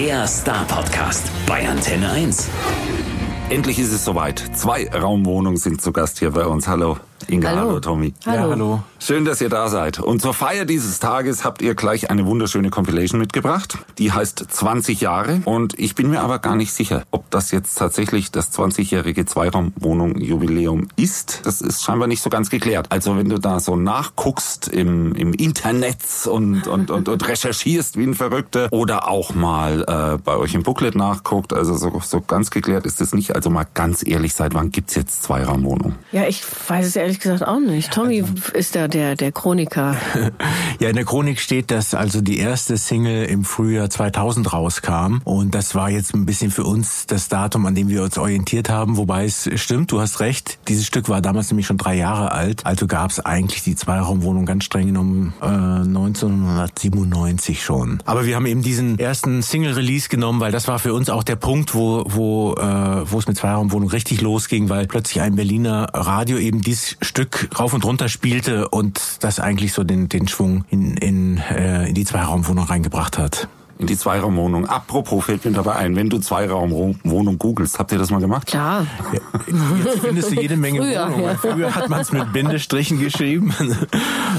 Der Star-Podcast bei Antenne 1. Endlich ist es soweit. Zwei Raumwohnungen sind zu Gast hier bei uns. Hallo. Inga, hallo, hallo Tommy. Hallo. Ja, hallo. Schön, dass ihr da seid. Und zur Feier dieses Tages habt ihr gleich eine wunderschöne Compilation mitgebracht. Die heißt 20 Jahre. Und ich bin mir aber gar nicht sicher, ob das jetzt tatsächlich das 20-jährige Zweiraumwohnung-Jubiläum ist. Das ist scheinbar nicht so ganz geklärt. Also wenn du da so nachguckst im, im Internet und, und, und, und recherchierst wie ein Verrückter oder auch mal äh, bei euch im Booklet nachguckt, also so, so ganz geklärt ist es nicht. Also mal ganz ehrlich, seit wann gibt's jetzt Zweiraumwohnungen? Ja, ich weiß es ehrlich ehrlich gesagt auch nicht. Tommy also, ist da der, der Chroniker. ja, in der Chronik steht, dass also die erste Single im Frühjahr 2000 rauskam. Und das war jetzt ein bisschen für uns das Datum, an dem wir uns orientiert haben. Wobei es stimmt, du hast recht. Dieses Stück war damals nämlich schon drei Jahre alt. Also gab es eigentlich die Zweiraumwohnung ganz streng genommen äh, 1997 schon. Aber wir haben eben diesen ersten Single-Release genommen, weil das war für uns auch der Punkt, wo, wo, äh, wo es mit Zweiraumwohnung richtig losging, weil plötzlich ein Berliner Radio eben dieses Stück rauf und runter spielte und das eigentlich so den, den Schwung in, in, äh, in die Zweiraumwohnung reingebracht hat in die Zweiraumwohnung. Apropos fällt mir dabei ein, wenn du Zweiraumwohnung googelst, habt ihr das mal gemacht? Klar. Ja, jetzt findest du jede Menge früher, Wohnungen. Ja. Früher hat man es mit Bindestrichen geschrieben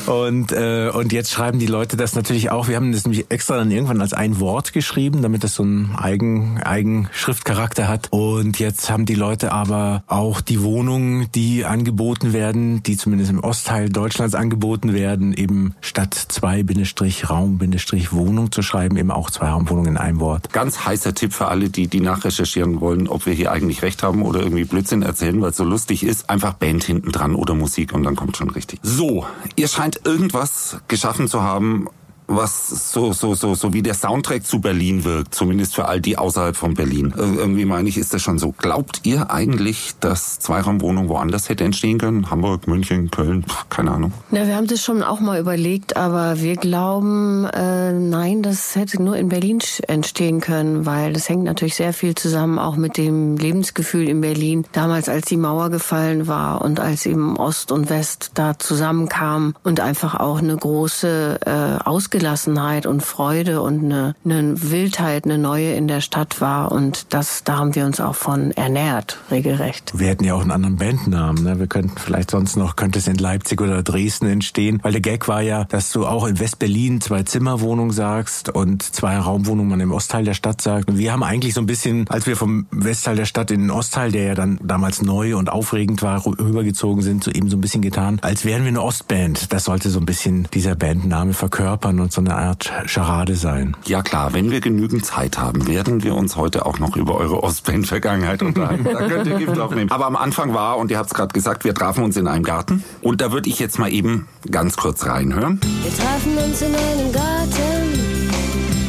und äh, und jetzt schreiben die Leute das natürlich auch. Wir haben das nämlich extra dann irgendwann als ein Wort geschrieben, damit das so einen eigen eigen Schriftcharakter hat. Und jetzt haben die Leute aber auch die Wohnungen, die angeboten werden, die zumindest im Ostteil Deutschlands angeboten werden, eben statt zwei Bindestrich Raum Bindestrich Wohnung zu schreiben, eben auch Zweiraumwohnungen in einem Wort. Ganz heißer Tipp für alle, die, die nachrecherchieren wollen, ob wir hier eigentlich recht haben oder irgendwie Blödsinn erzählen, weil es so lustig ist. Einfach Band hinten dran oder Musik und dann kommt schon richtig. So, ihr scheint irgendwas geschaffen zu haben, was so, so, so, so wie der Soundtrack zu Berlin wirkt, zumindest für all die außerhalb von Berlin. Irgendwie meine ich, ist das schon so. Glaubt ihr eigentlich, dass Zweiraumwohnung woanders hätte entstehen können? Hamburg, München, Köln, keine Ahnung. Na, wir haben das schon auch mal überlegt, aber wir glauben, äh, nein, das hätte nur in Berlin entstehen können, weil das hängt natürlich sehr viel zusammen auch mit dem Lebensgefühl in Berlin. Damals, als die Mauer gefallen war und als eben Ost und West da zusammenkamen und einfach auch eine große äh, Ausgelassenheit Ausgelassenheit und Freude und eine, eine Wildheit, eine neue in der Stadt war. Und das, da haben wir uns auch von ernährt, regelrecht. Wir hätten ja auch einen anderen Bandnamen. Ne? Wir könnten vielleicht sonst noch, könnte es in Leipzig oder Dresden entstehen. Weil der Gag war ja, dass du auch in West-Berlin zwei Zimmerwohnungen sagst und zwei Raumwohnungen man im Ostteil der Stadt sagt. Und wir haben eigentlich so ein bisschen, als wir vom Westteil der Stadt in den Ostteil, der ja dann damals neu und aufregend war, rübergezogen sind, so eben so ein bisschen getan, als wären wir eine Ostband. Das sollte so ein bisschen dieser Bandname verkörpern und so eine Art Charade sein. Ja klar, wenn wir genügend Zeit haben, werden wir uns heute auch noch über eure Ostband-Vergangenheit unterhalten. da könnt ihr Gift aufnehmen. Aber am Anfang war, und ihr habt es gerade gesagt, wir trafen uns in einem Garten. Und da würde ich jetzt mal eben ganz kurz reinhören. Wir trafen uns in einem Garten,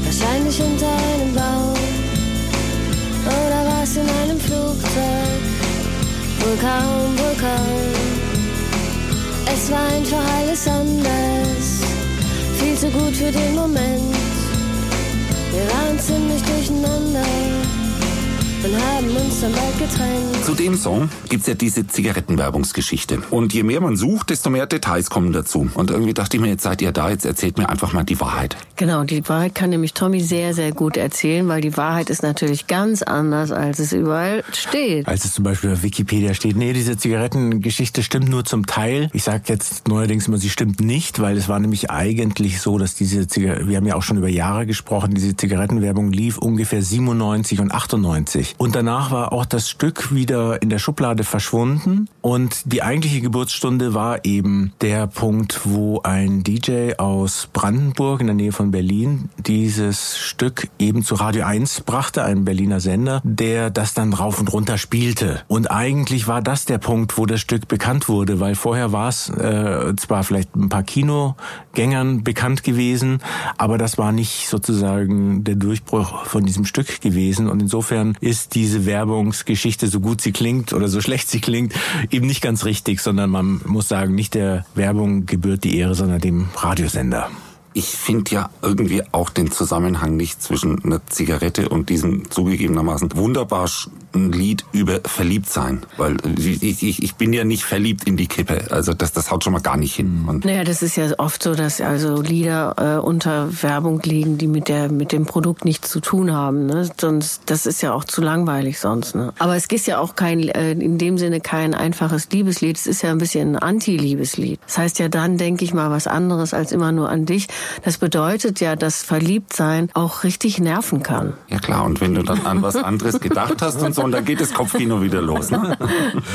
wahrscheinlich unter einem Baum. Oder war es in einem Flugzeug? Wohl kaum, wohl kaum. Es war einfach alles anders viel zu gut für den Moment. Wir und haben uns dann bald getrennt. Zu dem Song gibt's ja diese Zigarettenwerbungsgeschichte. Und je mehr man sucht, desto mehr Details kommen dazu. Und irgendwie dachte ich mir, jetzt seid ihr da, jetzt erzählt mir einfach mal die Wahrheit. Genau, die Wahrheit kann nämlich Tommy sehr, sehr gut erzählen, weil die Wahrheit ist natürlich ganz anders, als es überall steht. Als es zum Beispiel auf Wikipedia steht, nee, diese Zigarettengeschichte stimmt nur zum Teil. Ich sage jetzt neuerdings immer, sie stimmt nicht, weil es war nämlich eigentlich so, dass diese Zigaretten, wir haben ja auch schon über Jahre gesprochen, diese Zigarettenwerbung lief ungefähr 97 und 98. Und danach war auch das Stück wieder in der Schublade verschwunden. Und die eigentliche Geburtsstunde war eben der Punkt, wo ein DJ aus Brandenburg in der Nähe von Berlin dieses Stück eben zu Radio 1 brachte, ein Berliner Sender, der das dann rauf und runter spielte. Und eigentlich war das der Punkt, wo das Stück bekannt wurde, weil vorher war es äh, zwar vielleicht ein paar Kinogängern bekannt gewesen, aber das war nicht sozusagen der Durchbruch von diesem Stück gewesen. Und insofern ist ist diese Werbungsgeschichte, so gut sie klingt oder so schlecht sie klingt, eben nicht ganz richtig, sondern man muss sagen, nicht der Werbung gebührt die Ehre, sondern dem Radiosender. Ich finde ja irgendwie auch den Zusammenhang nicht zwischen einer Zigarette und diesem zugegebenermaßen wunderbar ein Lied über Verliebtsein, weil ich, ich, ich bin ja nicht verliebt in die Kippe. Also das, das haut schon mal gar nicht hin. Und Naja, das ist ja oft so, dass also Lieder äh, unter Werbung liegen, die mit der mit dem Produkt nichts zu tun haben. Ne? Sonst das ist ja auch zu langweilig sonst. Ne? Aber es ist ja auch kein äh, in dem Sinne kein einfaches Liebeslied. Es ist ja ein bisschen ein Anti-Liebeslied. Das heißt ja dann denke ich mal was anderes als immer nur an dich. Das bedeutet ja, dass Verliebtsein auch richtig nerven kann. ja klar, und wenn du dann an was anderes gedacht hast und so, und dann geht das Kopfkino wieder los. Ne?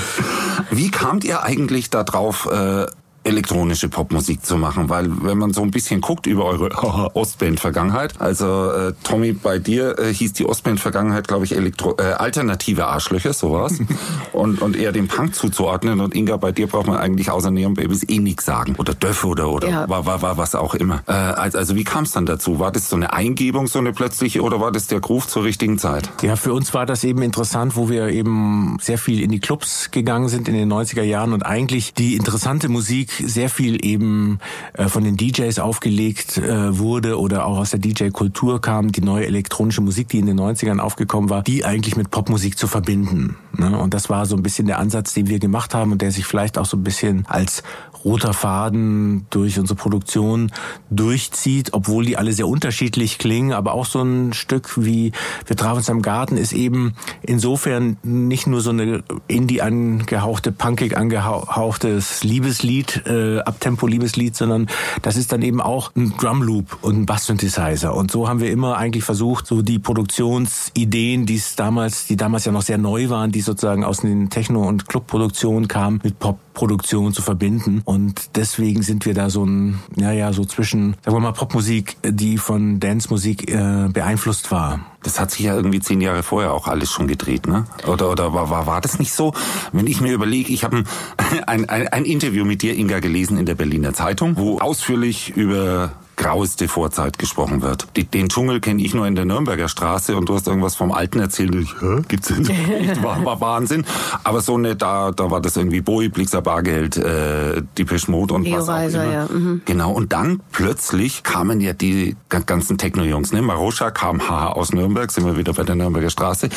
Wie kamt ihr eigentlich darauf, äh, elektronische Popmusik zu machen? Weil wenn man so ein bisschen guckt über eure Ostband-Vergangenheit, also äh, Tommy, bei dir äh, hieß die Ostband-Vergangenheit, glaube ich, Elektro äh, alternative Arschlöcher, sowas. und, und eher dem Punk zuzuordnen. Und Inga, bei dir braucht man eigentlich außer Neon Babies eh nichts sagen. Oder Döff oder, oder Ja. war, war, war was auch immer. Äh, also, also wie kam es dann dazu? War das so eine Eingebung, so eine plötzliche, oder war das der Groove zur richtigen Zeit? Ja, für uns war das eben interessant, wo wir eben sehr viel in die Clubs gegangen sind in den 90er Jahren und eigentlich die interessante Musik sehr viel eben äh, von den DJs aufgelegt äh, wurde oder auch aus der DJ-Kultur kam, die neue elektronische Musik, die in den 90ern aufgekommen war, die eigentlich mit Popmusik zu verbinden. Ne? Und das war so ein bisschen der Ansatz, den wir gemacht haben und der sich vielleicht auch so ein bisschen als roter Faden durch unsere Produktion durchzieht, obwohl die alle sehr unterschiedlich klingen, aber auch so ein Stück wie Wir trafen uns am Garten ist eben insofern nicht nur so eine Indie angehauchte, punkig angehauchtes Liebeslied, äh, Abtempo-Liebeslied, sondern das ist dann eben auch ein Drumloop und ein Bass-Synthesizer. Und so haben wir immer eigentlich versucht, so die Produktionsideen, die es damals, die damals ja noch sehr neu waren, die sozusagen aus den Techno- und Clubproduktionen kamen, mit Pop-Produktion zu verbinden. Und deswegen sind wir da so ein, ja, ja, so zwischen, sagen wir mal, Popmusik, die von Dance-Musik äh, beeinflusst war. Das hat sich ja irgendwie zehn Jahre vorher auch alles schon gedreht, ne? Oder oder war war, war das nicht so? Wenn ich mir überlege, ich habe ein, ein, ein Interview mit dir, Inga, gelesen in der Berliner Zeitung, wo ausführlich über graueste Vorzeit gesprochen wird. Die, den Dschungel kenne ich nur in der Nürnberger Straße und du hast irgendwas vom Alten erzählt. Ich, Hä? Gibt's denn? nicht? war, war Wahnsinn. Aber so eine, da, da war das irgendwie Bowie, Blixer Bargeld, äh, Depeche Mode und Leo was auch Reiser, immer. ja, mhm. Genau, und dann plötzlich kamen ja die ga- ganzen Techno-Jungs. Ne? Maroscha kam haha aus Nürnberg, sind wir wieder bei der Nürnberger Straße.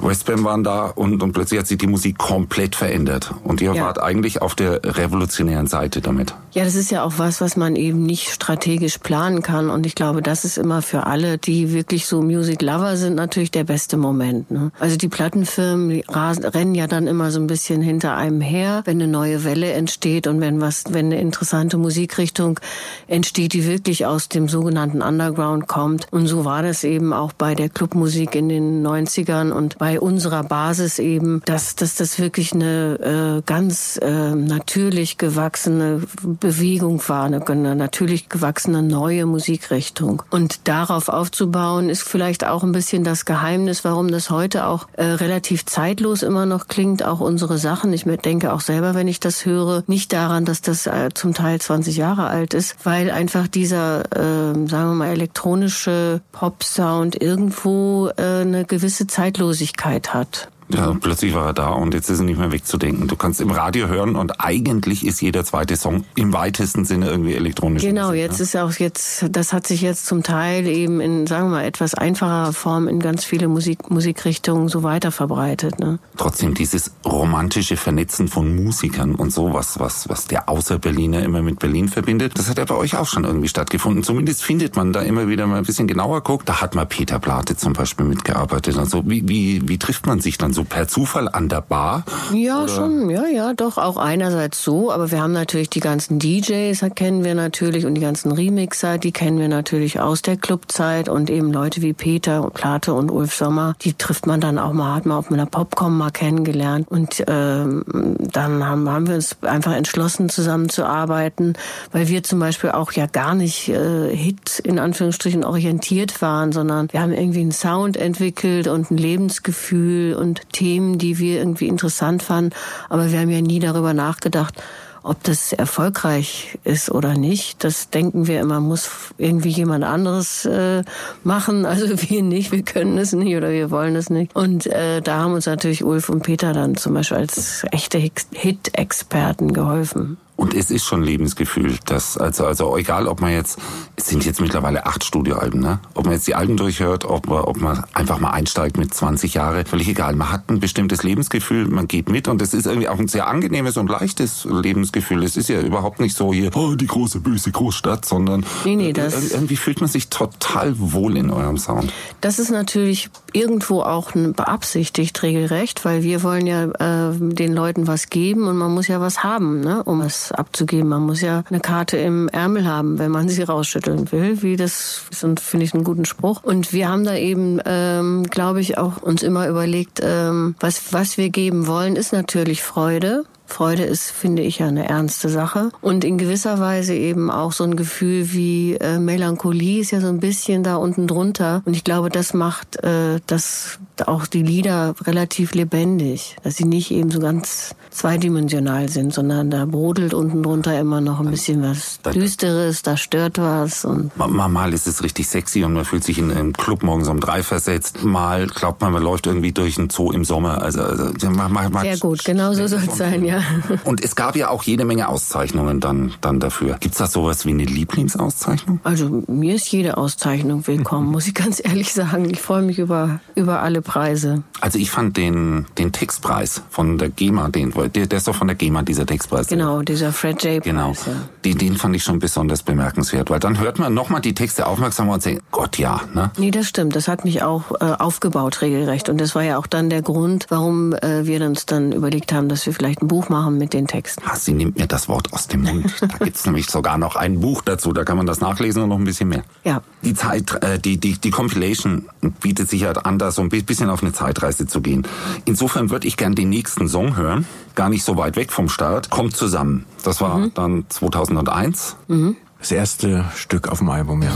Westbam waren da und, und plötzlich hat sich die Musik komplett verändert. Und ihr Ja. wart eigentlich auf der revolutionären Seite damit. Ja, das ist ja auch was, was man eben nicht strategisch planen kann. Und ich glaube, das ist immer für alle, die wirklich so Music Lover sind, natürlich der beste Moment. Ne? Also die Plattenfirmen die rasen, rennen ja dann immer so ein bisschen hinter einem her, wenn eine neue Welle entsteht und wenn was, wenn eine interessante Musikrichtung entsteht, die wirklich aus dem sogenannten Underground kommt. Und so war das eben auch bei der Clubmusik in den 90ern und bei unserer Basis eben, dass, dass das wirklich eine äh, ganz äh, natürlich gewachsene Bewegung war, eine, eine natürlich gewachsene neue Musikrichtung. Und darauf aufzubauen, ist vielleicht auch ein bisschen das Geheimnis, warum das heute auch äh, relativ zeitlos immer noch klingt, auch unsere Sachen. Ich denke auch selber, wenn ich das höre, nicht daran, dass das äh, zum Teil 20 Jahre alt ist, weil einfach dieser, äh, sagen wir mal, elektronische Pop-Sound irgendwo äh, eine gewisse Zeitlosigkeit hat. Ja, und plötzlich war er da und jetzt ist er nicht mehr wegzudenken. Du kannst im Radio hören und eigentlich ist jeder zweite Song im weitesten Sinne irgendwie elektronisch. Genau, Musik, jetzt ne? ist auch jetzt, das hat sich jetzt zum Teil eben in, sagen wir mal, etwas einfacherer Form in ganz viele Musik, Musikrichtungen so weiter verbreitet. Ne? Trotzdem dieses romantische Vernetzen von Musikern und sowas, was, was der Außerberliner immer mit Berlin verbindet, das hat ja bei euch auch schon irgendwie stattgefunden. Zumindest findet man da immer wieder mal ein bisschen genauer guckt. Da hat mal Peter Plate zum Beispiel mitgearbeitet. Also wie, wie, wie trifft man sich dann so per Zufall an der Bar? Ja, schon, ja, ja, doch, auch einerseits so, aber wir haben natürlich die ganzen DJs, kennen wir natürlich, und die ganzen Remixer, die kennen wir natürlich aus der Clubzeit. Und eben Leute wie Peter, Plate und Ulf Sommer, die trifft man dann auch mal, hat man auf einer Popcom mal kennengelernt. Und ähm, dann haben, haben wir uns einfach entschlossen, zusammenzuarbeiten, weil wir zum Beispiel auch ja gar nicht äh, Hit in Anführungsstrichen orientiert waren, sondern wir haben irgendwie einen Sound entwickelt und ein Lebensgefühl. Und Themen, die wir irgendwie interessant fanden. Aber wir haben ja nie darüber nachgedacht, Ob das erfolgreich ist oder nicht, das denken wir immer, muss irgendwie jemand anderes äh, machen. Also wir nicht, wir können es nicht oder wir wollen es nicht. Und äh, da haben uns natürlich Ulf und Peter dann zum Beispiel als echte Hit-Experten geholfen. Und es ist schon Lebensgefühl. Das, also, also egal, ob man jetzt, es sind jetzt mittlerweile acht Studioalben, ne? Ob man jetzt die Alben durchhört, ob man, ob man einfach mal einsteigt mit 20 Jahren, völlig egal. Man hat ein bestimmtes Lebensgefühl, man geht mit und es ist irgendwie auch ein sehr angenehmes und leichtes Lebensgefühl. Es ist ja überhaupt nicht so hier, oh, die große böse Großstadt, sondern nee, nee, das irgendwie fühlt man sich total wohl in eurem Sound. Das ist natürlich irgendwo auch beabsichtigt regelrecht, weil wir wollen ja äh, den Leuten was geben und man muss ja was haben, ne, um es abzugeben. Man muss ja eine Karte im Ärmel haben, wenn man sie rausschütteln will. Wie das finde ich einen guten Spruch. Und wir haben da eben, ähm, glaube ich, auch uns immer überlegt, ähm, was was wir geben wollen, ist natürlich Freude. Freude ist, finde ich, ja eine ernste Sache. Und in gewisser Weise eben auch so ein Gefühl wie äh, Melancholie ist ja so ein bisschen da unten drunter. Und ich glaube, das macht äh, das auch die Lieder relativ lebendig, dass sie nicht eben so ganz zweidimensional sind, sondern da brodelt unten drunter immer noch ein bisschen was Düsteres, da stört was. Und mal, mal ist es richtig sexy und man fühlt sich in einem Club morgens um drei versetzt. Mal glaubt man, man läuft irgendwie durch einen Zoo im Sommer. Also, also mal, mal, mal Sehr gut, genau so soll es sein, ja. Und es gab ja auch jede Menge Auszeichnungen dann, dann dafür. Gibt's da sowas wie eine Lieblingsauszeichnung? Also mir ist jede Auszeichnung willkommen, muss ich ganz ehrlich sagen. Ich freue mich über, über alle Preise. Also ich fand den, den Textpreis von der GEMA, den, der, der ist doch von der GEMA, dieser Textpreis. Genau, dieser Fred J. Preis. Genau. Ja. Den, den fand ich schon besonders bemerkenswert, weil dann hört man nochmal die Texte aufmerksam und sagt, Gott ja. Ne? Nee, das stimmt. Das hat mich auch äh, aufgebaut regelrecht. Und das war ja auch dann der Grund, warum äh, wir uns dann überlegt haben, dass wir vielleicht ein Buch machen mit den Texten. Ah, sie nimmt mir das Wort aus dem Mund. Da gibt's nämlich sogar noch ein Buch dazu, da kann man das nachlesen und noch ein bisschen mehr. Ja. Die Zeit, äh, die, die, die Compilation bietet sich halt an, da so ein bisschen auf eine Zeitreise zu gehen. Insofern würde ich gern den nächsten Song hören, gar nicht so weit weg vom Start, kommt zusammen. Das war mhm. dann 2001. Mhm. Das erste Stück auf dem Album, ja.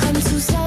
Komm zusammen.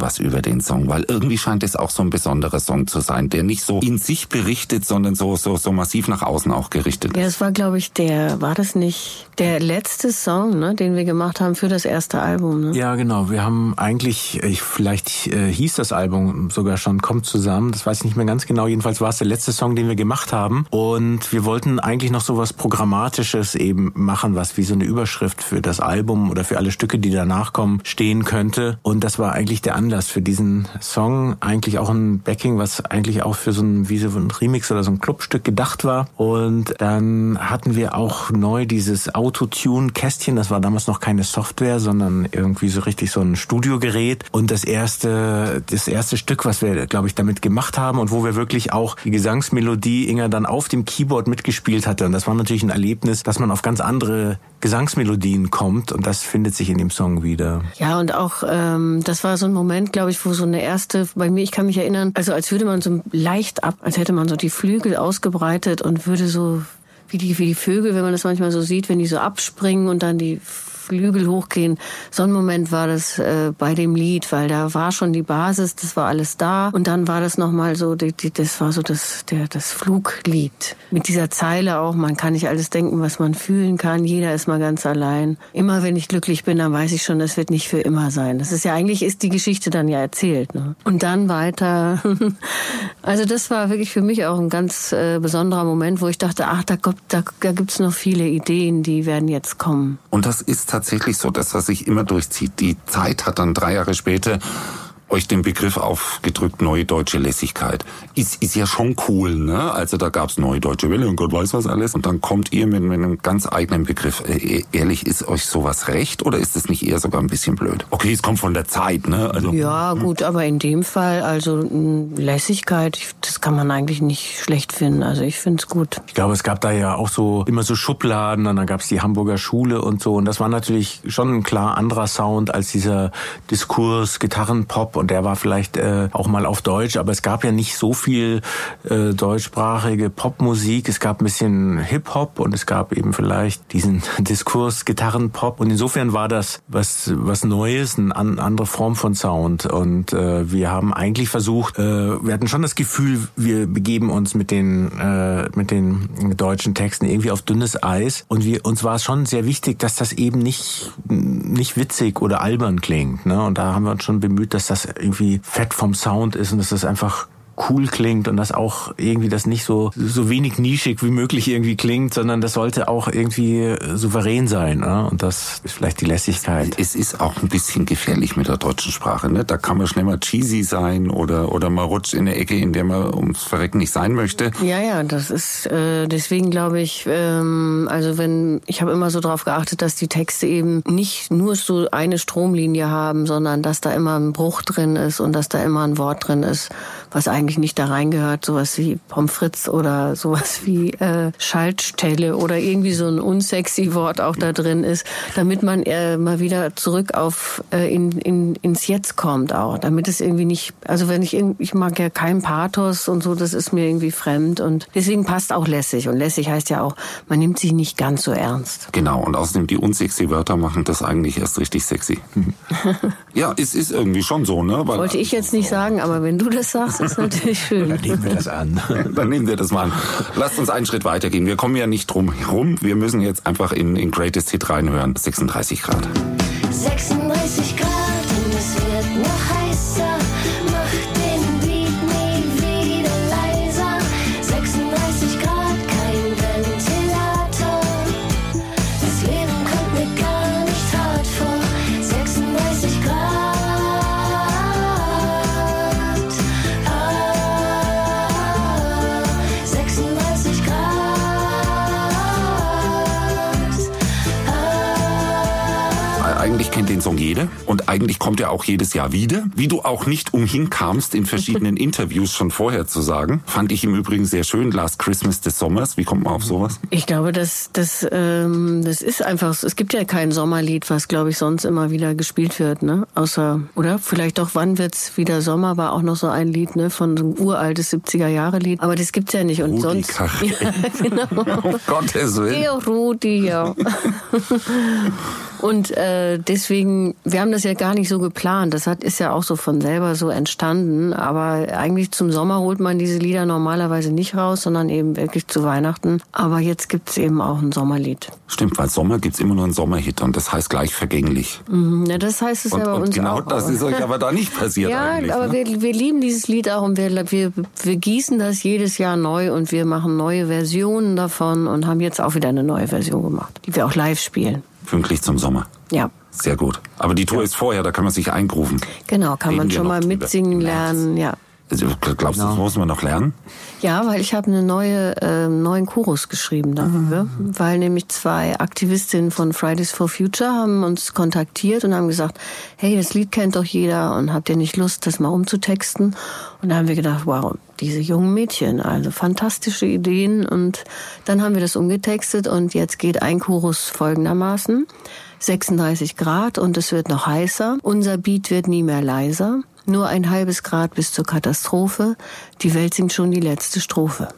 Bisschen was über den Song, weil irgendwie scheint es auch so ein besonderer Song zu sein, der nicht so in sich berichtet, sondern so so so massiv nach außen auch gerichtet ist. Ja, das war glaube ich der war das nicht der letzte Song, ne, den wir gemacht haben für das erste Album, ne? Ja, genau, wir haben eigentlich ich, vielleicht äh, hieß das Album sogar schon kommt zusammen, das weiß ich nicht mehr ganz genau, jedenfalls war es der letzte Song, den wir gemacht haben. Und wir wollten eigentlich noch so was programmatisches eben machen, was wie so eine Überschrift für das Album oder für alle Stücke, die danach kommen, stehen könnte. Und das war eigentlich eigentlich der Anlass für diesen Song. Eigentlich auch ein Backing, was eigentlich auch für so ein, wie so ein Remix oder so ein Clubstück gedacht war. Und dann hatten wir auch neu dieses Autotune-Kästchen. Das war damals noch keine Software, sondern irgendwie so richtig so ein Studiogerät. Und das erste, das erste Stück, was wir, glaube ich, damit gemacht haben und wo wir wirklich auch die Gesangsmelodie Inga dann auf dem Keyboard mitgespielt hatte. Und das war natürlich ein Erlebnis, dass man auf ganz andere Gesangsmelodien kommt und das findet sich in dem Song wieder. Ja, und auch ähm, das war so ein Moment, glaube ich, wo so eine erste, bei mir, ich kann mich erinnern, also als würde man so leicht ab, als hätte man so die Flügel ausgebreitet und würde so wie die, wie die Vögel, wenn man das manchmal so sieht, wenn die so abspringen und dann die Flügel hochgehen. So ein Moment war das äh, bei dem Lied, weil da war schon die Basis, das war alles da und dann war das nochmal so, die, die, das war so das, der, das Fluglied. Mit dieser Zeile auch, man kann nicht alles denken, was man fühlen kann, jeder ist mal ganz allein. Immer wenn ich glücklich bin, dann weiß ich schon, das wird nicht für immer sein. Das ist ja eigentlich, ist die Geschichte dann ja erzählt. Ne? Und dann weiter. also das war wirklich für mich auch ein ganz äh, besonderer Moment, wo ich dachte, ach, da, da, da gibt's noch viele Ideen, die werden jetzt kommen. Und das ist tatsächlich so, dass das sich immer durchzieht. Die Zeit hat dann drei Jahre später euch den Begriff aufgedrückt, neue deutsche Lässigkeit. Ist, ist ja schon cool, ne? Also da gab's neue deutsche Welle und Gott weiß was alles. Und dann kommt ihr mit, mit einem ganz eigenen Begriff. Äh, ehrlich, ist euch sowas recht oder ist es nicht eher sogar ein bisschen blöd? Okay, es kommt von der Zeit, ne? Also, Ja, gut, aber in dem Fall, also mh, Lässigkeit, das kann man eigentlich nicht schlecht finden. Also ich finde es gut. Ich glaube, es gab da ja auch so immer so Schubladen und dann gab es die Hamburger Schule und so. Und das war natürlich schon ein klar anderer Sound als dieser Diskurs, Gitarrenpop und der war vielleicht äh, auch mal auf Deutsch, aber es gab ja nicht so viel äh, deutschsprachige Popmusik. Es gab ein bisschen Hip-Hop und es gab eben vielleicht diesen Diskurs, Gitarrenpop. Und insofern war das was, was Neues, eine an, andere Form von Sound. Und äh, wir haben eigentlich versucht, äh, wir hatten schon das Gefühl, wir begeben uns mit den, äh, mit den deutschen Texten irgendwie auf dünnes Eis. Und wir, uns war es schon sehr wichtig, dass das eben nicht, nicht witzig oder albern klingt. Ne? Und da haben wir uns schon bemüht, dass das irgendwie fett vom Sound ist und dass das einfach cool klingt und das auch irgendwie das nicht so so wenig nischig wie möglich irgendwie klingt, sondern das sollte auch irgendwie souverän sein. Ne? Und das ist vielleicht die Lässigkeit. Es ist auch ein bisschen gefährlich mit der deutschen Sprache. Ne? Da kann man schnell mal cheesy sein oder, oder mal rutscht in eine Ecke, in der man ums Verrecken nicht sein möchte. Ja, ja, das ist äh, deswegen glaube ich, ähm, also wenn ich habe immer so darauf geachtet, dass die Texte eben nicht nur so eine Stromlinie haben, sondern dass da immer ein Bruch drin ist und dass da immer ein Wort drin ist, was eigentlich nicht da reingehört, sowas wie Pommes frites oder sowas wie äh, Schaltstelle oder irgendwie so ein unsexy Wort auch da drin ist, damit man äh, mal wieder zurück auf äh, in, in, ins Jetzt kommt auch, damit es irgendwie nicht, also wenn ich ich mag ja kein Pathos und so, das ist mir irgendwie fremd und deswegen passt auch lässig und lässig heißt ja auch, man nimmt sich nicht ganz so ernst. Genau, und außerdem die unsexy Wörter machen das eigentlich erst richtig sexy. ja, es ist irgendwie schon so, ne? Weil, Wollte ich jetzt nicht sagen, aber wenn du das sagst, ist natürlich schön. Nehmen wir das an. Dann nehmen wir das mal an. Lasst uns einen Schritt weitergehen. Wir kommen ja nicht drum herum. Wir müssen jetzt einfach in, in Greatest Hit reinhören. 36 Grad. 36 Song jeder und eigentlich kommt er auch jedes Jahr wieder. Wie du auch nicht umhin kamst, in verschiedenen Interviews schon vorher zu sagen, fand ich im Übrigen sehr schön. Last Christmas des Sommers. Wie kommt man auf sowas? Ich glaube, das, das, ähm, das ist einfach, so. es gibt ja kein Sommerlied, was, glaube ich, sonst immer wieder gespielt wird, ne? Außer, oder? Vielleicht doch, wann wird's wieder Sommer, war auch noch so ein Lied, ne? Von so einem uraltes 70er-Jahre-Lied. Aber das gibt's ja nicht. Und Rudi sonst. Ja, genau. Um Gottes Willen. Ja, Rudi, ja. Und äh, deswegen, wir haben das ja gar nicht so geplant. Das hat, ist ja auch so von selber so entstanden. Aber eigentlich zum Sommer holt man diese Lieder normalerweise nicht raus, sondern eben wirklich zu Weihnachten. Aber jetzt gibt's eben auch ein Sommerlied. Stimmt, weil Sommer gibt's immer nur einen Sommerhit und das heißt gleich vergänglich. Mhm, Ja, das heißt es Und, ja bei und uns genau auch. das aber- ist euch aber da nicht passiert ja, eigentlich. aber ne? wir, wir lieben dieses Lied auch und wir, wir, wir gießen das jedes Jahr neu und wir machen neue Versionen davon und haben jetzt auch wieder eine neue Version gemacht, die wir auch live spielen. Pünktlich zum Sommer. Ja, Sehr gut. Aber die Tour ist vorher, da kann man sich eingrufen. genau, kann Reden man schon mal mitsingen lernen, ja. Also, glaubst du, das muss man noch lernen? Ja, weil ich habe eine neue äh, neuen Chorus geschrieben dafür, weil nämlich zwei Aktivistinnen von Fridays for Future haben uns kontaktiert und haben gesagt, hey, das Lied kennt doch jeder und habt ihr nicht Lust, das mal umzutexten? Und da haben wir gedacht, wow, diese jungen Mädchen, also fantastische Ideen und dann haben wir das umgetextet und jetzt geht ein Chorus folgendermaßen. 36 Grad und es wird noch heißer. Unser Beat wird nie mehr leiser. Nur ein halbes Grad bis zur Katastrophe. Die Welt singt schon die letzte Strophe.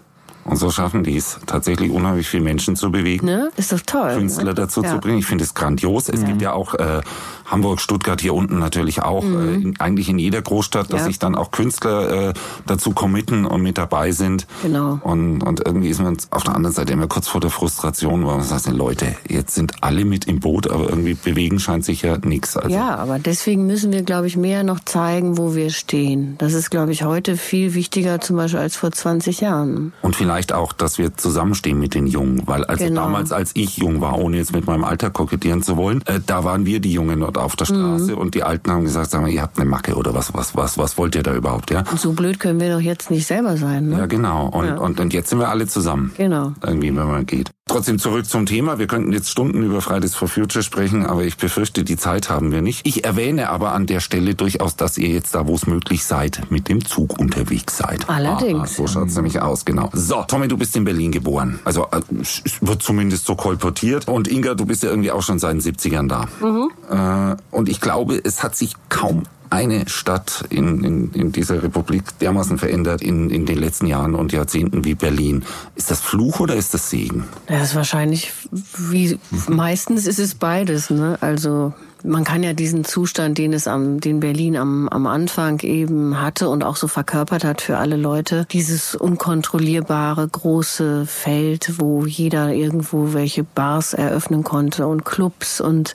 Und so schaffen die es, tatsächlich unheimlich viele Menschen zu bewegen. Ne? Ist doch toll. Künstler ne? dazu ja. zu bringen. Ich finde es grandios. Es gibt ja auch äh, Hamburg, Stuttgart hier unten natürlich auch, äh, in, eigentlich in jeder Großstadt, dass Mhm. Sich dann auch Künstler äh, dazu committen und mit dabei sind. Genau. Und, und irgendwie ist man auf der anderen Seite immer kurz vor der Frustration, weil man sagt, Leute, jetzt sind alle mit im Boot, aber irgendwie bewegen scheint sich ja nichts. Also, Ja, aber deswegen müssen wir, glaube ich, mehr noch zeigen, wo wir stehen. Das ist, glaube ich, heute viel wichtiger zum Beispiel als vor 20 Jahren. Und vielleicht vielleicht auch, dass wir zusammenstehen mit den Jungen, weil also Genau. damals, als ich jung war, ohne jetzt mit meinem Alter kokettieren zu wollen, äh, da waren wir die Jungen dort auf der Straße und die Alten haben gesagt, sag mal, ihr habt eine Macke oder was, was, was, was wollt ihr da überhaupt, ja? So blöd können wir doch jetzt nicht selber sein, ne? Ja, genau. Und, Ja. und, und jetzt sind wir alle zusammen. Genau. Irgendwie, wenn man geht. Trotzdem zurück zum Thema. Wir könnten jetzt Stunden über Fridays for Future sprechen, aber ich befürchte, die Zeit haben wir nicht. Ich erwähne aber an der Stelle durchaus, dass ihr jetzt da, wo es möglich seid, mit dem Zug unterwegs seid. Allerdings. Aha, so schaut's nämlich aus, genau. So, Tommy, du bist in Berlin geboren. Also äh, es wird zumindest so kolportiert. Und Inga, du bist ja irgendwie auch schon seit den 70ern da. Äh, und ich glaube, es hat sich kaum eine Stadt in, in, in dieser Republik dermaßen verändert in, in den letzten Jahren und Jahrzehnten wie Berlin. Ist das Fluch oder ist das Segen? Das ist wahrscheinlich, wie meistens ist es beides, ne? Also man kann ja diesen Zustand, den es am, den Berlin am, am Anfang eben hatte und auch so verkörpert hat für alle Leute, dieses unkontrollierbare große Feld, wo jeder irgendwo welche Bars eröffnen konnte und Clubs und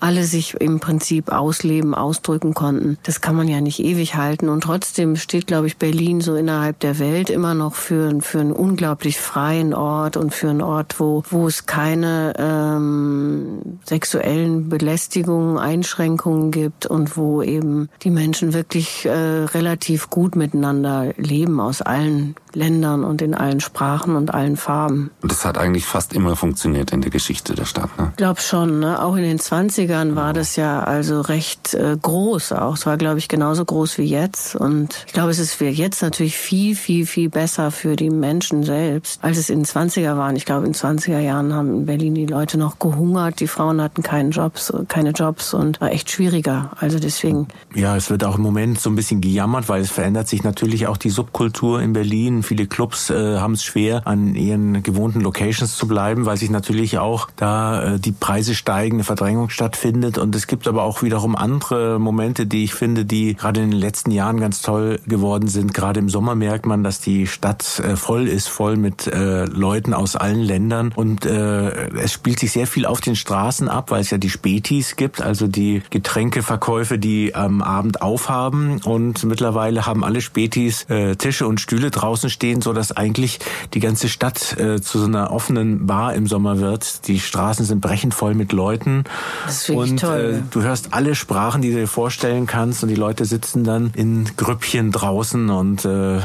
alle sich im Prinzip ausleben, ausdrücken konnten. Das kann man ja nicht ewig halten. Und trotzdem steht, glaube ich, Berlin so innerhalb der Welt immer noch für, für einen unglaublich freien Ort und für einen Ort, wo, wo es keine ähm, sexuellen Belästigungen, Einschränkungen gibt und wo eben die Menschen wirklich äh, relativ gut miteinander leben aus allen Ländern und in allen Sprachen und allen Farben. Und das hat eigentlich fast immer funktioniert in der Geschichte der Stadt. Ne? Ich glaube schon, ne? Auch in den 20ern war das ja also recht äh, groß auch. Es war, glaube ich, genauso groß wie jetzt. Und ich glaube, es ist jetzt natürlich viel, viel, viel besser für die Menschen selbst, als es in den 20er waren. Ich glaube, in den 20er Jahren haben in Berlin die Leute noch gehungert, die Frauen hatten keinen Jobs, keine Jobs und war echt schwieriger. Also deswegen, Ja, es wird auch im Moment so ein bisschen gejammert, weil es verändert sich natürlich auch die Subkultur in Berlin. Viele Clubs äh, haben es schwer, an ihren gewohnten Locations zu bleiben, weil sich natürlich auch da äh, die Preise steigen, eine Verdrängung stattfindet. Und es gibt aber auch wiederum andere Momente, die ich finde, die gerade in den letzten Jahren ganz toll geworden sind. Gerade im Sommer merkt man, dass die Stadt äh, voll ist, voll mit äh, Leuten aus allen Ländern. Und äh, es spielt sich sehr viel auf den Straßen ab, weil es ja die Spätis gibt, also die Getränkeverkäufe, die am Abend aufhaben. Und mittlerweile haben alle Spätis äh, Tische und Stühle draußen stehen, so dass eigentlich die ganze Stadt äh, zu so einer offenen Bar im Sommer wird. Die Straßen sind brechend voll mit Leuten. Das ist wirklich und toll, Äh, du hörst alle Sprachen, die du dir vorstellen kannst. Und die Leute sitzen dann in Grüppchen draußen. Und äh, äh,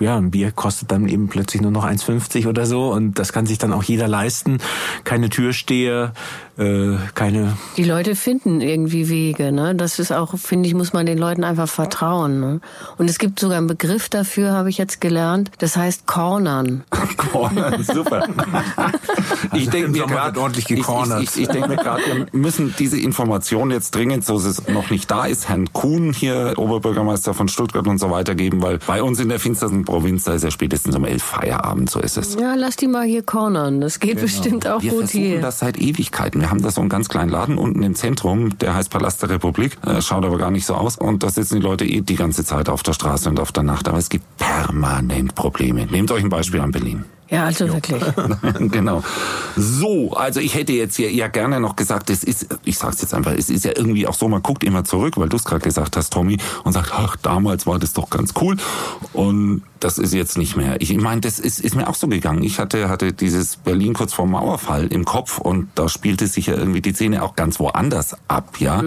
ja, ein Bier kostet dann eben plötzlich nur noch 1,50 oder so. Und das kann sich dann auch jeder leisten. Keine Türsteher, äh, keine die Leute finden irgendwie Wege. Ne? Das ist auch, finde ich, muss man den Leuten einfach vertrauen. Ne? Und es gibt sogar einen Begriff dafür, habe ich jetzt gelernt. Das heißt Cornern. Corner, super. ich denke Im mir gerade, ordentlich ich, gecornert. ich, ich, ich denke mir gerade, wir müssen diese Information jetzt dringend, so dass es noch nicht da ist, Herrn Kuhn hier, Oberbürgermeister von Stuttgart und so weiter geben, weil bei uns in der finstersten Provinz, da ist ja spätestens um elf Feierabend, so ist es. Ja, lass die mal hier cornern. Das geht bestimmt auch Wir gut versuchen hier. das seit Ewigkeiten. Wir haben da so einen ganz kleinen Laden unten im Zentrum, der heißt Palast der Republik, äh, schaut aber gar nicht so aus. Und da sitzen die Leute eh die ganze Zeit auf der Straße und auf der Nacht. Aber es gibt permanent Probleme. Nehmt euch ein Beispiel an Berlin. Ja, also wirklich. genau. So, also ich hätte jetzt hier ja gerne noch gesagt, es ist, ich sag's jetzt einfach, es ist ja irgendwie auch so, man guckt immer zurück, weil du es gerade gesagt hast, Tommy, und sagt, ach, damals war das doch ganz cool. Und das ist jetzt nicht mehr. Ich meine, das ist, ist mir auch so gegangen. Ich hatte, hatte dieses Berlin kurz vor dem Mauerfall im Kopf und da spielte sich ja irgendwie die Szene auch ganz woanders ab, ja.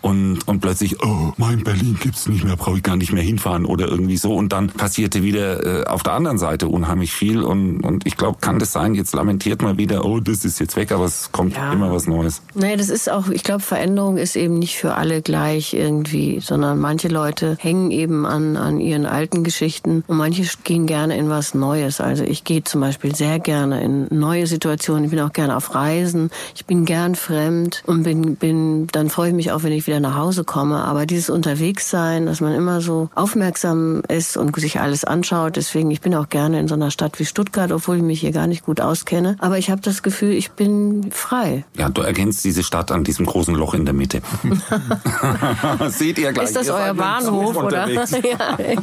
Und, und plötzlich, oh, mein Berlin gibt's nicht mehr, brauche ich gar nicht mehr hinfahren oder irgendwie so. Und dann passierte wieder äh, auf der anderen Seite unheimlich viel und, und ich glaube, kann das sein, jetzt lamentiert man wieder, oh, das ist jetzt weg, aber es kommt Ja. immer was Neues. Nee, das ist auch, ich glaube, Veränderung ist eben nicht für alle gleich irgendwie, sondern manche Leute hängen eben an, an ihren alten Geschichten und manche gehen gerne in was Neues. Also ich gehe zum Beispiel sehr gerne in neue Situationen. Ich bin auch gerne auf Reisen. Ich bin gern fremd und bin, bin, dann freue ich mich auch, wenn ich wieder nach Hause komme. Aber dieses Unterwegssein, dass man immer so aufmerksam ist und sich alles anschaut. Deswegen, ich bin auch gerne in so einer Stadt wie Stuttgart, obwohl ich mich hier gar nicht gut auskenne. Aber ich habe das Gefühl, ich bin frei. Ja, du erkennst diese Stadt an diesem großen Loch in der Mitte. Seht ihr gleich. Ist das ihr euer Bahnhof oder? ja, echt.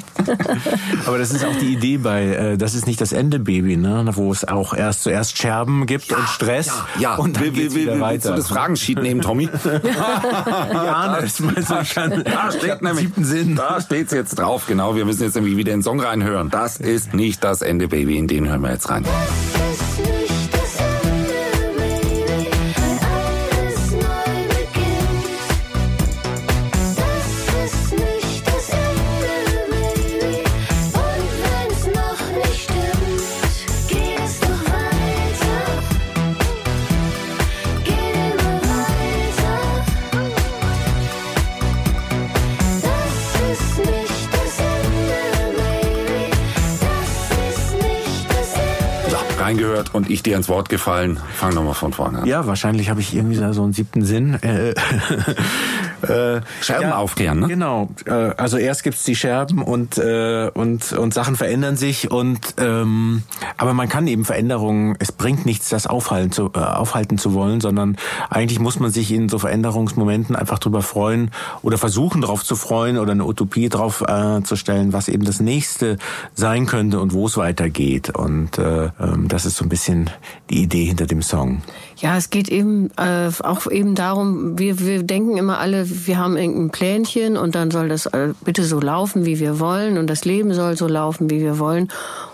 Aber das ist ist auch die Idee bei äh, Das ist nicht das Ende, Baby, ne? wo es auch erst zuerst Scherben gibt und Stress. Ja, ja. Und dann will, will, will, wieder willst weiter. du das Fragensheet nehmen, Tommy? ja, das ich schon. Da steht nämlich, siebten Sinn. da steht's jetzt drauf, genau. Wir müssen jetzt nämlich wieder in den Song reinhören. Das ist nicht das Ende, Baby. In den hören wir jetzt rein. ist nicht Und ich dir ins Wort gefallen. Fang nochmal von vorne an. Ja, wahrscheinlich habe ich irgendwie da so einen siebten Sinn. Äh, äh, Scherben aufkehren, ne? Genau. Äh, also erst gibt's die Scherben und äh, und und Sachen verändern sich und ähm, aber man kann eben Veränderungen. Es bringt nichts, das aufhalten zu äh, aufhalten zu wollen, sondern eigentlich muss man sich in so Veränderungsmomenten einfach drüber freuen oder versuchen darauf zu freuen oder eine Utopie drauf äh, zu stellen, was eben das nächste sein könnte und wo es weitergeht. Und äh, ähm, das ist so ein bisschen die Idee hinter dem Song. Ja, es geht eben äh, auch eben darum, wir, wir denken immer alle, wir haben irgendein Plänchen und dann soll das äh, bitte so laufen, wie wir wollen und das Leben soll so laufen, wie wir wollen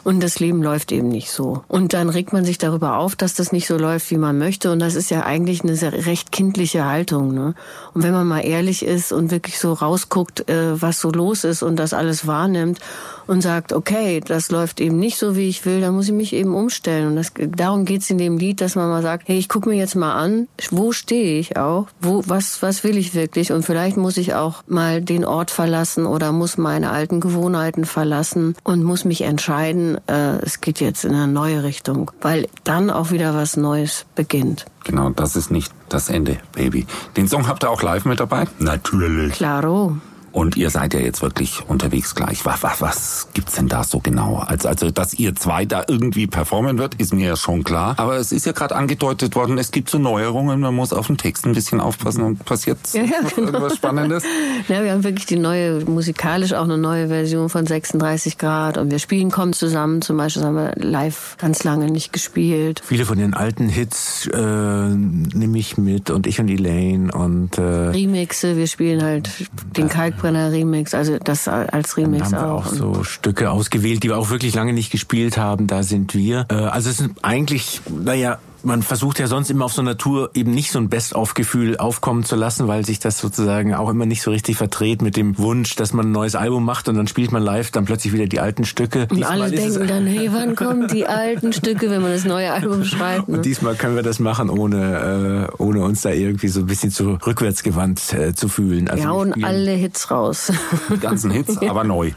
und das Leben läuft eben nicht so. Und dann regt man sich darüber auf, dass das nicht so läuft, wie man möchte und das ist ja eigentlich eine recht kindliche Haltung. Ne? Und wenn man mal ehrlich ist und wirklich so rausguckt, äh, was so los ist und das alles wahrnimmt und sagt, okay, das läuft eben nicht so, wie ich will, dann muss ich mich eben umstellen. Und das, darum geht's in dem Lied, dass man mal sagt, hey, ich gucke mir jetzt mal an, wo stehe ich auch, wo, was, was will ich wirklich? Und vielleicht muss ich auch mal den Ort verlassen oder muss meine alten Gewohnheiten verlassen und muss mich entscheiden, äh, es geht jetzt in eine neue Richtung, weil dann auch wieder was Neues beginnt. Genau, das ist nicht das Ende, Baby. Den Song habt ihr auch live mit dabei? Natürlich. Claro. Und ihr seid ja jetzt wirklich unterwegs gleich. Was, was, was gibt's denn da so genau? Also, also, dass ihr zwei da irgendwie performen wird, ist mir ja schon klar. Aber es ist ja gerade angedeutet worden, es gibt so Neuerungen, man muss auf den Text ein bisschen aufpassen und passiert Ja, ja, genau. irgendwas Spannendes? Ja, wir haben wirklich die neue, musikalisch auch eine neue Version von 36 Grad und wir spielen kommen zusammen. Zum Beispiel haben wir live ganz lange nicht gespielt. Viele von den alten Hits äh, nehme ich mit und ich und Elaine und äh, Remixe, wir spielen halt den Kalkbrenner Remix, also das als dann Remix haben wir auch. auch so Stücke ausgewählt, die wir auch wirklich lange nicht gespielt haben. Da sind wir. Äh, also es sind eigentlich, naja, man versucht ja sonst immer auf so einer Tour eben nicht so ein Best-of-Gefühl aufkommen zu lassen, weil sich das sozusagen auch immer nicht so richtig verdreht mit dem Wunsch, dass man ein neues Album macht und dann spielt man live dann plötzlich wieder die alten Stücke. und Diesmal alle denken dann, hey, wann kommen die alten Stücke, wenn man das neue Album schreibt? Ne? Und diesmal können wir das machen, ohne, äh, ohne uns da irgendwie so ein bisschen zu rückwärtsgewandt äh, zu fühlen. Also hauen spielen- alle Hits raus. Die ganzen Hits, aber neu.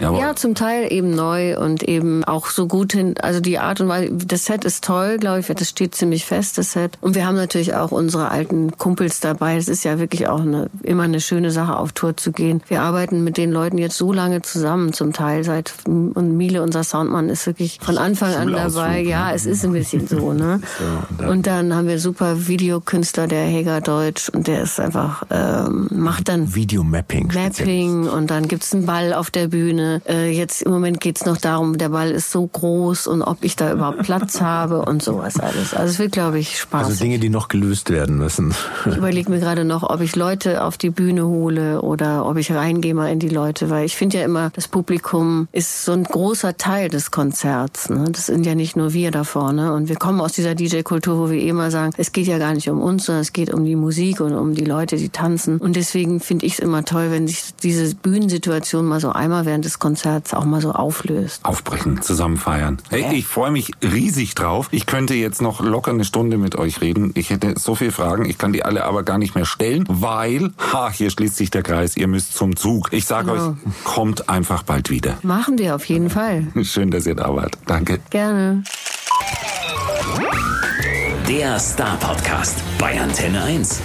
Jawohl. Ja, zum Teil eben neu und eben auch so gut hin. Also die Art und Weise, das Set ist toll, glaube ich, das steht ziemlich fest, das Set. Und wir haben natürlich auch unsere alten Kumpels dabei. Es ist ja wirklich auch eine, immer eine schöne Sache, auf Tour zu gehen. Wir arbeiten mit den Leuten jetzt so lange zusammen, zum Teil seit, und Miele, unser Soundmann, ist wirklich von Anfang an dabei. ne? Ja, es ist ein bisschen so, ne? Und dann haben wir super Videokünstler, der Heger Deutsch, und der ist einfach, ähm, macht dann Videomapping. Mapping und dann gibt's einen Ball auf der Bühne. Äh, jetzt im Moment geht's noch darum, der Ball ist so groß und ob ich da überhaupt Platz habe und sowas alles. Also es wird, glaube ich, Spaß. Also Dinge, die noch gelöst werden müssen. ich überlege mir gerade noch, ob ich Leute auf die Bühne hole oder ob ich reingehe mal in die Leute, weil ich finde ja immer, das Publikum ist so ein großer Teil des Konzerts. Ne? Das sind ja nicht nur wir da vorne und wir kommen aus dieser DJ-Kultur, wo wir eh immer sagen, es geht ja gar nicht um uns, sondern es geht um die Musik und um die Leute, die tanzen. Und deswegen finde ich es immer toll, wenn sich diese Bühnensituation mal so einmal während des Konzerts auch mal so auflöst. Aufbrechen, zusammen feiern. Hey, ich freue mich riesig drauf. Ich könnte jetzt noch locker eine Stunde mit euch reden. Ich hätte so viele Fragen, ich kann die alle aber gar nicht mehr stellen, weil, ha, hier schließt sich der Kreis, ihr müsst zum Zug. Ich sage Genau. euch, kommt einfach bald wieder. Machen wir auf jeden Fall. Schön, dass ihr da wart. Danke. Gerne. Der Star Podcast bei Antenne 1.